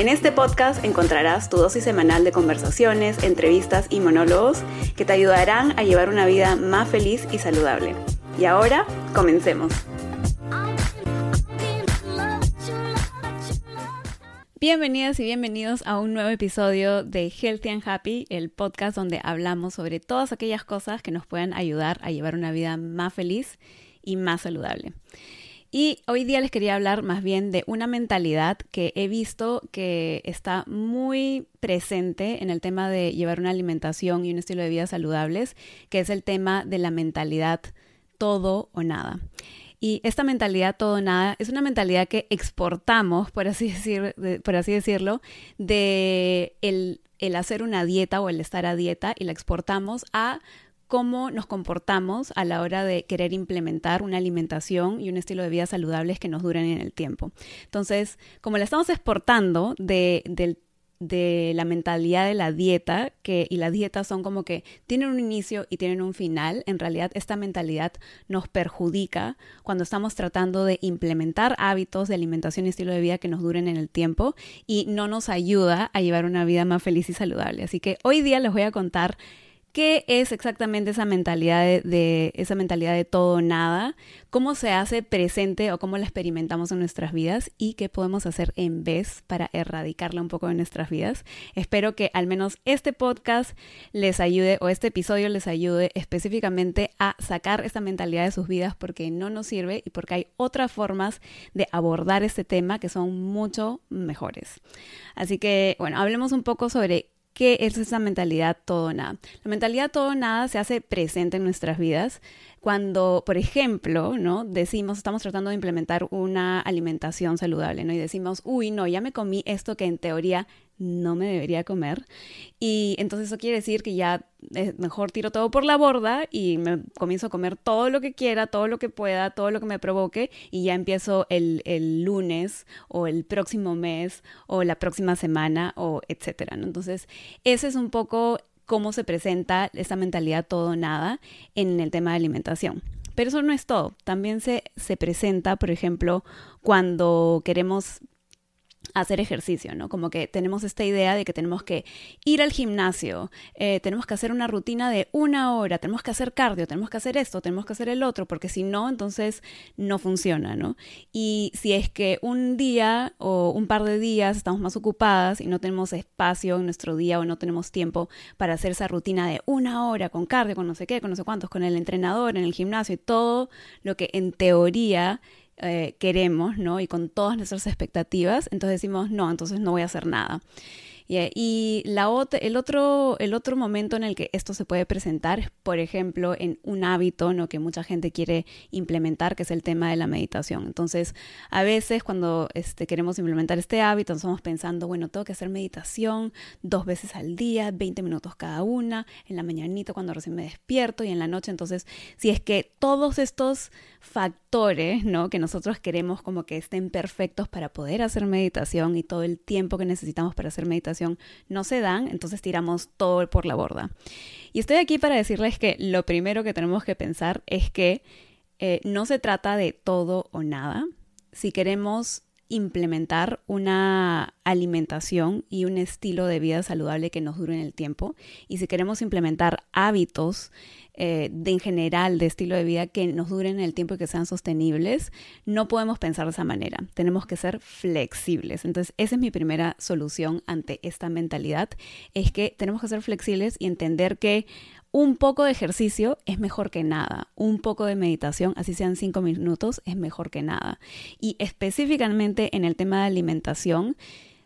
En este podcast encontrarás tu dosis semanal de conversaciones, entrevistas y monólogos que te ayudarán a llevar una vida más feliz y saludable. Y ahora, comencemos. Bienvenidas y bienvenidos a un nuevo episodio de Healthy and Happy, el podcast donde hablamos sobre todas aquellas cosas que nos puedan ayudar a llevar una vida más feliz y más saludable. Y hoy día les quería hablar más bien de una mentalidad que he visto que está muy presente en el tema de llevar una alimentación y un estilo de vida saludables, que es el tema de la mentalidad todo o nada. Y esta mentalidad todo o nada es una mentalidad que exportamos, por así, decir, por así decirlo, de el, el hacer una dieta o el estar a dieta y la exportamos a cómo nos comportamos a la hora de querer implementar una alimentación y un estilo de vida saludables que nos duren en el tiempo. Entonces, como la estamos exportando de, la mentalidad de la dieta, que, y las dietas son como que tienen un inicio y tienen un final, en realidad esta mentalidad nos perjudica cuando estamos tratando de implementar hábitos de alimentación y estilo de vida que nos duren en el tiempo y no nos ayuda a llevar una vida más feliz y saludable. Así que hoy día les voy a contar ¿Qué es exactamente esa mentalidad de, esa mentalidad de todo nada? ¿Cómo se hace presente o cómo la experimentamos en nuestras vidas? ¿Y qué podemos hacer en vez para erradicarla un poco de nuestras vidas? Espero que al menos este podcast les ayude o este episodio les ayude específicamente a sacar esta mentalidad de sus vidas porque no nos sirve y porque hay otras formas de abordar este tema que son mucho mejores. Así que, bueno, hablemos un poco sobre ¿Qué es esa mentalidad todo nada? La mentalidad todo nada se hace presente en nuestras vidas cuando, por ejemplo, ¿no? Decimos, estamos tratando de implementar una alimentación saludable, ¿no? Y decimos, uy, no, ya me comí esto que en teoría no me debería comer. Y entonces eso quiere decir que ya es mejor tiro todo por la borda y me comienzo a comer todo lo que quiera, todo lo que pueda, todo lo que me provoque y ya empiezo el, el lunes o el próximo mes o la próxima semana o etcétera. ¿no? Entonces, ese es un poco cómo se presenta esa mentalidad todo nada en el tema de alimentación. Pero eso no es todo. También se, se presenta, por ejemplo, cuando queremos hacer ejercicio, ¿no? Como que tenemos esta idea de que tenemos que ir al gimnasio, eh, tenemos que hacer una rutina de una hora, tenemos que hacer cardio, tenemos que hacer esto, tenemos que hacer el otro, porque si no, entonces no funciona, ¿no? Y si es que un día o un par de días estamos más ocupadas y no tenemos espacio en nuestro día o no tenemos tiempo para hacer esa rutina de una hora con cardio, con no sé qué, con no sé cuántos, con el entrenador en el gimnasio y todo lo que en teoría eh, queremos, ¿no? Y con todas nuestras expectativas, entonces decimos, no, entonces no voy a hacer nada. Y la el, otro, el otro momento en el que esto se puede presentar es, por ejemplo, en un hábito ¿no? que mucha gente quiere implementar, que es el tema de la meditación. Entonces, a veces cuando este, queremos implementar este hábito, estamos pensando, bueno, tengo que hacer meditación dos veces al día, 20 minutos cada una, en la mañanita cuando recién me despierto y en la noche. Entonces, si es que todos estos factores, ¿no? Que nosotros queremos como que estén perfectos para poder hacer meditación y todo el tiempo que necesitamos para hacer meditación, no se dan, entonces tiramos todo por la borda. Y estoy aquí para decirles que lo primero que tenemos que pensar es que eh, no se trata de todo o nada. Si queremos implementar una alimentación y un estilo de vida saludable que nos dure en el tiempo y si queremos implementar hábitos eh, en general de estilo de vida que nos duren en el tiempo y que sean sostenibles, no podemos pensar de esa manera. Tenemos que ser flexibles. Entonces, esa es mi primera solución ante esta mentalidad, es que tenemos que ser flexibles y entender que un poco de ejercicio es mejor que nada. Un poco de meditación, así sean cinco minutos, es mejor que nada. Y específicamente en el tema de alimentación,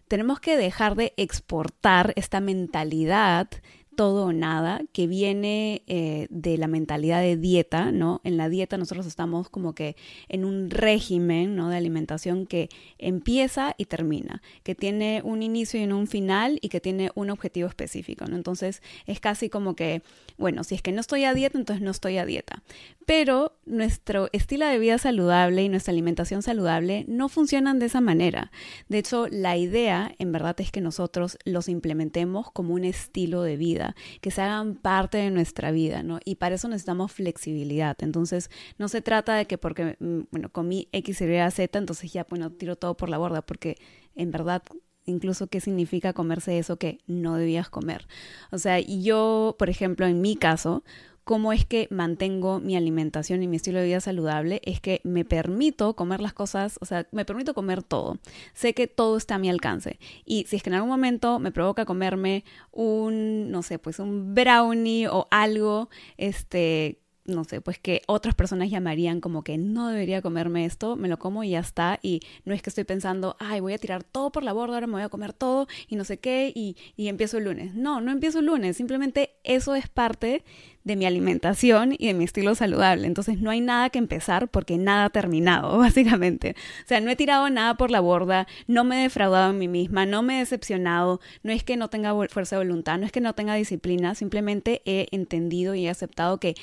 tenemos que dejar de exportar esta mentalidad todo o nada, que viene eh, de la mentalidad de dieta, ¿no? En la dieta nosotros estamos como que en un régimen, ¿no? De alimentación que empieza y termina, que tiene un inicio y un final y que tiene un objetivo específico, ¿no? Entonces es casi como que, bueno, si es que no estoy a dieta, entonces no estoy a dieta. Pero nuestro estilo de vida saludable y nuestra alimentación saludable no funcionan de esa manera. De hecho, la idea en verdad es que nosotros los implementemos como un estilo de vida, que se hagan parte de nuestra vida, ¿no? Y para eso necesitamos flexibilidad. Entonces, no se trata de que porque, mm, bueno, comí X, Y, Z, entonces ya, bueno, tiro todo por la borda, porque en verdad incluso qué significa comerse eso que no debías comer. O sea, yo, por ejemplo, en mi caso, cómo es que mantengo mi alimentación y mi estilo de vida saludable es que me permito comer las cosas, o sea, me permito comer todo. Sé que todo está a mi alcance. Y si es que en algún momento me provoca comerme un, no sé, pues un brownie o algo, este no sé, pues que otras personas llamarían como que no debería comerme esto, me lo como y ya está. Y no es que estoy pensando, ay, voy a tirar todo por la borda, ahora me voy a comer todo y no sé qué, y, y empiezo el lunes. No, no empiezo el lunes, simplemente eso es parte de mi alimentación y de mi estilo saludable. Entonces no hay nada que empezar porque nada ha terminado, básicamente. O sea, no he tirado nada por la borda, no me he defraudado a mí misma, no me he decepcionado, no es que no tenga fuerza de voluntad, no es que no tenga disciplina, simplemente he entendido y he aceptado que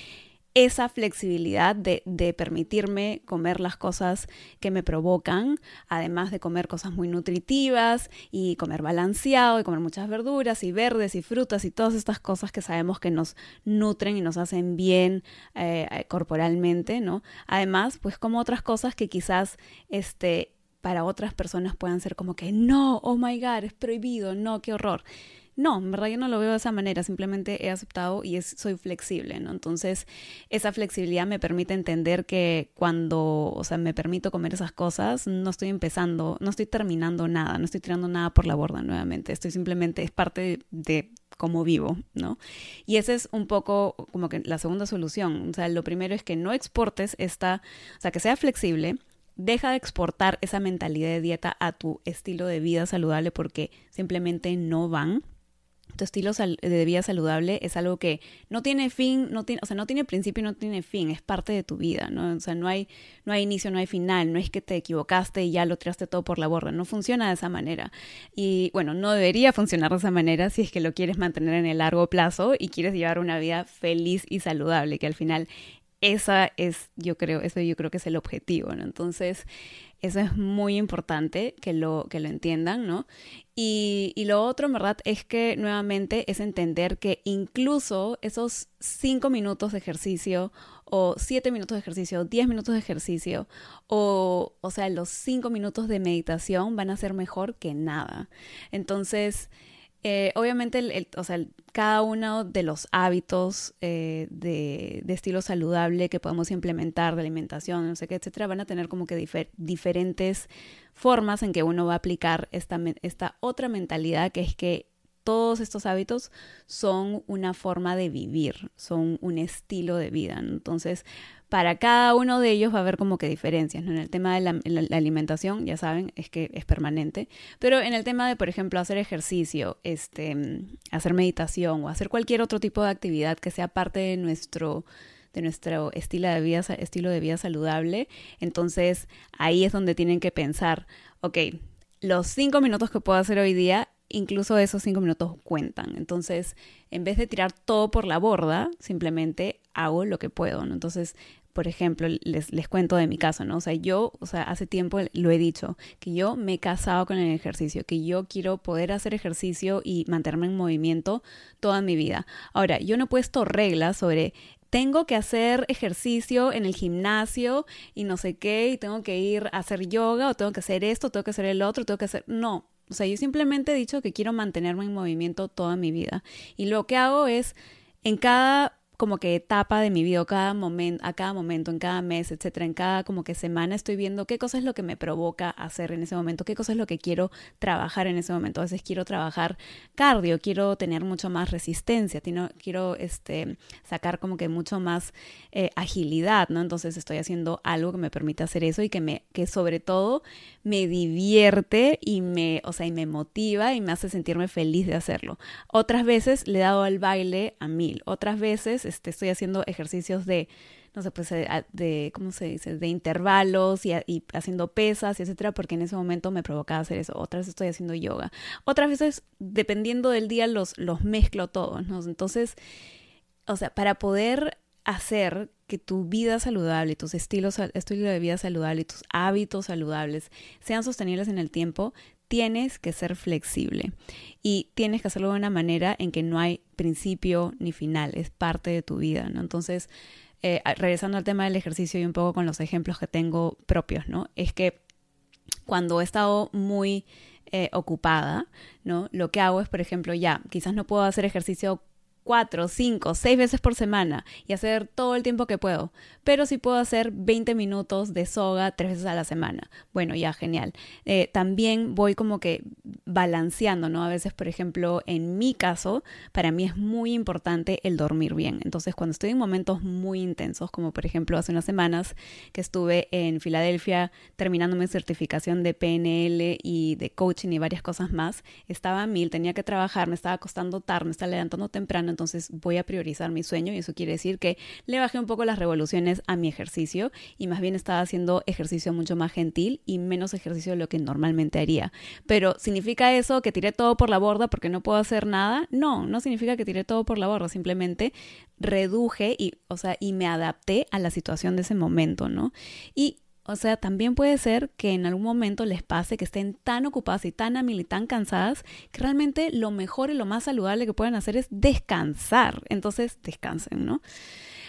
esa flexibilidad de, de, permitirme comer las cosas que me provocan, además de comer cosas muy nutritivas y comer balanceado y comer muchas verduras y verdes y frutas y todas estas cosas que sabemos que nos nutren y nos hacen bien eh, corporalmente, ¿no? Además, pues como otras cosas que quizás este, para otras personas puedan ser como que no, oh my god, es prohibido, no, qué horror. No, en verdad yo no lo veo de esa manera, simplemente he aceptado y es, soy flexible, ¿no? Entonces, esa flexibilidad me permite entender que cuando, o sea, me permito comer esas cosas, no estoy empezando, no estoy terminando nada, no estoy tirando nada por la borda nuevamente, estoy simplemente, es parte de, cómo vivo, ¿no? Y esa es un poco como que la segunda solución, o sea, lo primero es que no exportes esta, o sea, que sea flexible, deja de exportar esa mentalidad de dieta a tu estilo de vida saludable porque simplemente no van tu estilo de vida saludable es algo que no tiene fin, no tiene, o sea, no tiene principio y no tiene fin, es parte de tu vida, ¿no? O sea, no hay, no hay inicio, no hay final, no es que te equivocaste y ya lo tiraste todo por la borda, no funciona de esa manera. Y bueno, no debería funcionar de esa manera si es que lo quieres mantener en el largo plazo y quieres llevar una vida feliz y saludable, que al final esa es, yo creo, eso yo creo que es el objetivo, ¿no? Entonces, eso es muy importante que lo, que lo entiendan, ¿no? Y, y, lo otro, verdad, es que nuevamente es entender que incluso esos cinco minutos de ejercicio o siete minutos de ejercicio, diez minutos de ejercicio o, o sea, los cinco minutos de meditación van a ser mejor que nada. Entonces, eh, obviamente, el, o sea, cada uno de los hábitos eh, de, estilo saludable que podemos implementar, de alimentación, no sé qué, etcétera, van a tener como que diferentes formas en que uno va a aplicar esta, esta otra mentalidad que es que todos estos hábitos son una forma de vivir, son un estilo de vida. Entonces, para cada uno de ellos va a haber como que diferencias. En el tema de la, alimentación, ya saben, es que es permanente. Pero en el tema de, por ejemplo, hacer ejercicio, este, hacer meditación o hacer cualquier otro tipo de actividad que sea parte de nuestro de nuestro estilo de vida, estilo de vida saludable, entonces ahí es donde tienen que pensar, ok, los cinco minutos que puedo hacer hoy día incluso esos cinco minutos cuentan. Entonces, en vez de tirar todo por la borda, simplemente hago lo que puedo. Entonces, por ejemplo, les, les cuento de mi caso, ¿no? O sea, yo, o sea, hace tiempo lo he dicho, que yo me he casado con el ejercicio, que yo quiero poder hacer ejercicio y mantenerme en movimiento toda mi vida. Ahora, yo no he puesto reglas sobre tengo que hacer ejercicio en el gimnasio y no sé qué, y tengo que ir a hacer yoga, o tengo que hacer esto, tengo que hacer el otro, tengo que hacer... No, o sea, yo simplemente he dicho que quiero mantenerme en movimiento toda mi vida. Y lo que hago es, en cada como que etapa de mi vida, cada momento, a cada momento, en cada mes, etcétera, en cada como que semana estoy viendo qué cosa es lo que me provoca hacer en ese momento, qué cosa es lo que quiero trabajar en ese momento. A veces quiero trabajar cardio, quiero tener mucho más resistencia, quiero este, sacar como que mucho más eh, agilidad, ¿no? Entonces estoy haciendo algo que me permite hacer eso y que me, que sobre todo me divierte y me, o sea, y me motiva y me hace sentirme feliz de hacerlo. Otras veces le he dado al baile a mil, otras veces este, estoy haciendo ejercicios de no sé, pues eh, de, ¿cómo se dice? De intervalos y, haciendo pesas y etcétera, porque en ese momento me provocaba hacer eso. Otras veces estoy haciendo yoga. Otras veces, dependiendo del día, los, los mezclo todos. Entonces, o sea, para poder hacer que tu vida saludable, tus estilos, estilo de vida saludable tus hábitos saludables sean sostenibles en el tiempo, tienes que ser flexible y tienes que hacerlo de una manera en que no hay principio ni final, es parte de tu vida, ¿no? Entonces, eh, regresando al tema del ejercicio y un poco con los ejemplos que tengo propios, ¿no? Es que cuando he estado muy eh, ocupada, ¿no? Lo que hago es, por ejemplo, ya, quizás no puedo hacer ejercicio cuatro, cinco, seis veces por semana y hacer todo el tiempo que puedo. Pero si puedo hacer 20 minutos de soga tres veces a la semana. Bueno, ya, genial. Eh, también voy como que balanceando, ¿no? A veces, por ejemplo, en mi caso, para mí es muy importante el dormir bien. Entonces, cuando estoy en momentos muy intensos, como por ejemplo hace unas semanas que estuve en Filadelfia terminando mi certificación de PNL y de coaching y varias cosas más, estaba a mil, tenía que trabajar, me estaba acostando tarde, me estaba levantando temprano entonces voy a priorizar mi sueño y eso quiere decir que le bajé un poco las revoluciones a mi ejercicio y más bien estaba haciendo ejercicio mucho más gentil y menos ejercicio de lo que normalmente haría. Pero ¿significa eso que tiré todo por la borda porque no puedo hacer nada? No, no significa que tiré todo por la borda, simplemente reduje y, o sea, y me adapté a la situación de ese momento, ¿no? Y o sea, también puede ser que en algún momento les pase que estén tan ocupadas y tan a y tan cansadas que realmente lo mejor y lo más saludable que pueden hacer es descansar. Entonces, descansen, ¿no?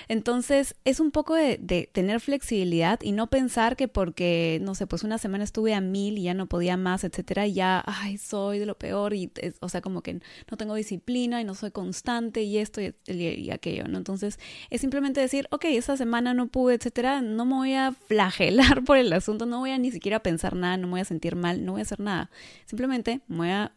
Entonces, es un poco de, tener flexibilidad y no pensar que porque, no sé, pues una semana estuve a mil y ya no podía más, etcétera, y ya, ay, soy de lo peor y, o sea, como que no tengo disciplina y no soy constante y esto y, aquello, ¿no? Entonces, es simplemente decir, ok, esa semana no pude, etcétera, no me voy a flagelar por el asunto, no voy a ni siquiera pensar nada, no me voy a sentir mal, no voy a hacer nada. Simplemente voy a,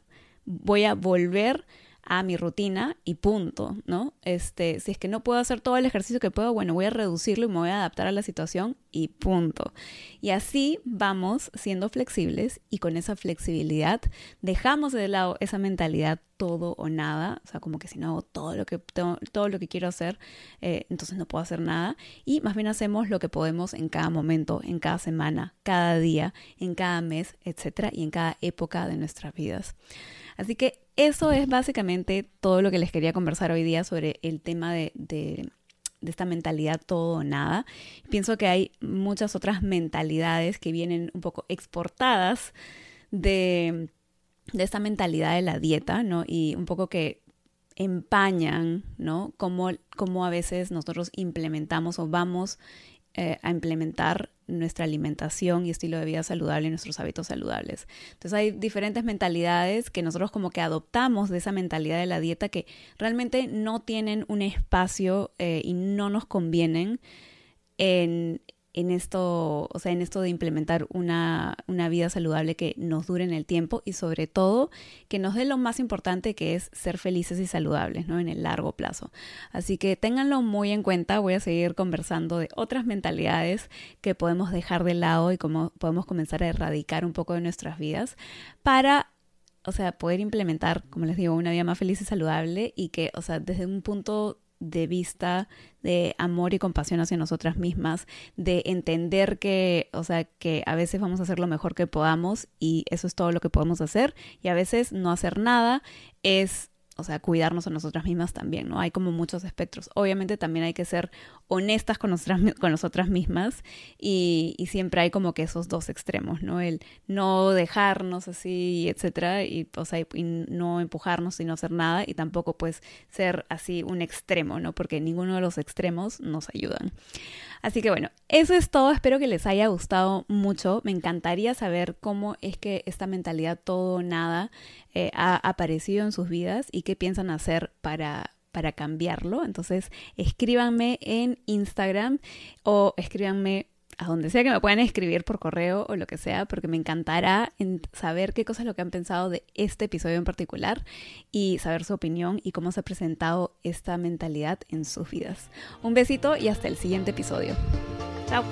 voy a volver a mi rutina y punto, ¿no? Este, si es que no puedo hacer todo el ejercicio que puedo, bueno, voy a reducirlo y me voy a adaptar a la situación y punto. Y así vamos siendo flexibles y con esa flexibilidad dejamos de lado esa mentalidad todo o nada, o sea, como que si no hago todo lo que, todo lo que quiero hacer, eh, entonces no puedo hacer nada. Y más bien hacemos lo que podemos en cada momento, en cada semana, cada día, en cada mes, etcétera, y en cada época de nuestras vidas. Así que eso es básicamente todo lo que les quería conversar hoy día sobre el tema de, de, esta mentalidad todo o nada. Pienso que hay muchas otras mentalidades que vienen un poco exportadas de, de esta mentalidad de la dieta, ¿no? Y un poco que empañan, ¿no? Como a veces nosotros implementamos o vamos eh, a implementar nuestra alimentación y estilo de vida saludable y nuestros hábitos saludables. Entonces hay diferentes mentalidades que nosotros como que adoptamos de esa mentalidad de la dieta que realmente no tienen un espacio eh, y no nos convienen en, en esto, o sea, en esto de implementar una, una, vida saludable que nos dure en el tiempo y sobre todo que nos dé lo más importante que es ser felices y saludables, ¿no? En el largo plazo. Así que ténganlo muy en cuenta, voy a seguir conversando de otras mentalidades que podemos dejar de lado y cómo podemos comenzar a erradicar un poco de nuestras vidas para o sea, poder implementar, como les digo, una vida más feliz y saludable y que, o sea, desde un punto de vista de amor y compasión hacia nosotras mismas, de entender que, o sea, que a veces vamos a hacer lo mejor que podamos y eso es todo lo que podemos hacer y a veces no hacer nada es o sea, cuidarnos a nosotras mismas también, ¿no? Hay como muchos espectros. Obviamente también hay que ser honestas con, nosotras, con nosotras mismas y, y, siempre hay como que esos dos extremos, ¿no? El no dejarnos así, etcétera, y, o sea, y no empujarnos y no hacer nada y tampoco pues ser así un extremo, ¿no? Porque ninguno de los extremos nos ayudan. Así que bueno, eso es todo. Espero que les haya gustado mucho. Me encantaría saber cómo es que esta mentalidad todo nada eh, ha aparecido en sus vidas y qué piensan hacer para para cambiarlo. Entonces, escríbanme en Instagram o escríbanme a donde sea que me puedan escribir por correo o lo que sea, porque me encantará saber qué cosas lo que han pensado de este episodio en particular y saber su opinión y cómo se ha presentado esta mentalidad en sus vidas. Un besito y hasta el siguiente episodio. Chao.